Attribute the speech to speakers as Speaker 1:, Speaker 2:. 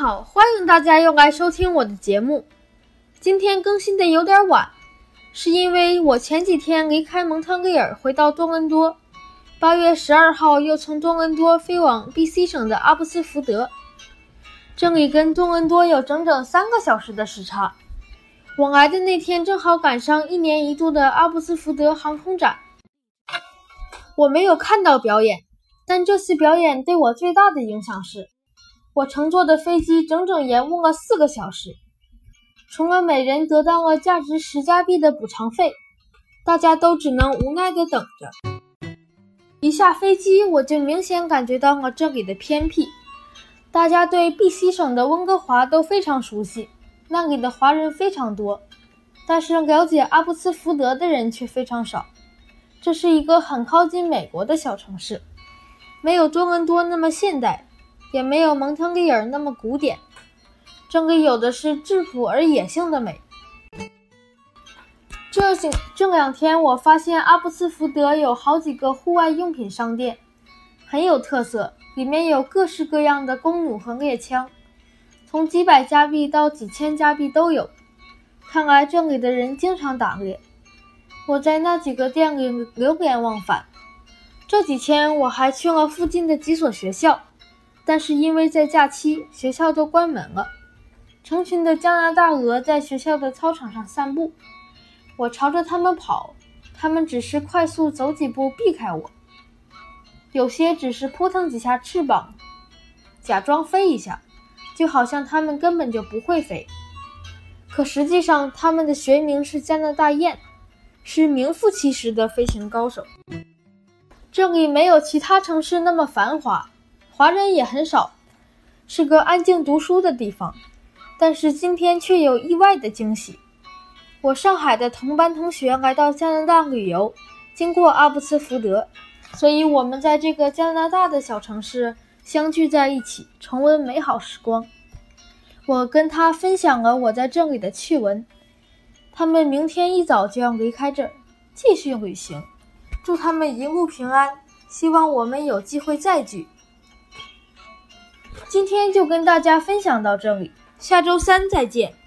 Speaker 1: 好，欢迎大家又来收听我的节目。今天更新的有点晚，是因为我前几天离开蒙特利尔回到多伦多，八月十二号又从多伦多飞往 BC 省的阿布斯福德，这里跟多伦多有整整三个小时的时差。我来的那天正好赶上一年一度的阿布斯福德航空展，我没有看到表演，但这次表演对我最大的影响是。我乘坐的飞机整整延误了四个小时，除了每人得到了价值十加币的补偿费，大家都只能无奈地等着。一下飞机，我就明显感觉到了这里的偏僻。大家对 B.C 省的温哥华都非常熟悉，那里的华人非常多，但是了解阿布斯福德的人却非常少。这是一个很靠近美国的小城市，没有多伦多那么现代。也没有蒙特利尔那么古典，这里有的是质朴而野性的美。这几这两天，我发现阿布斯福德有好几个户外用品商店，很有特色，里面有各式各样的弓弩和猎枪，从几百加币到几千加币都有。看来这里的人经常打猎。我在那几个店里流连忘返。这几天我还去了附近的几所学校。但是因为在假期，学校都关门了。成群的加拿大鹅在学校的操场上散步，我朝着它们跑，它们只是快速走几步避开我。有些只是扑腾几下翅膀，假装飞一下，就好像它们根本就不会飞。可实际上，它们的学名是加拿大雁，是名副其实的飞行高手。这里没有其他城市那么繁华。华人也很少，是个安静读书的地方。但是今天却有意外的惊喜。我上海的同班同学来到加拿大旅游，经过阿布斯福德，所以我们在这个加拿大的小城市相聚在一起，重温美好时光。我跟他分享了我在这里的趣闻。他们明天一早就要离开这儿，继续旅行。祝他们一路平安，希望我们有机会再聚。今天就跟大家分享到这里，下周三再见。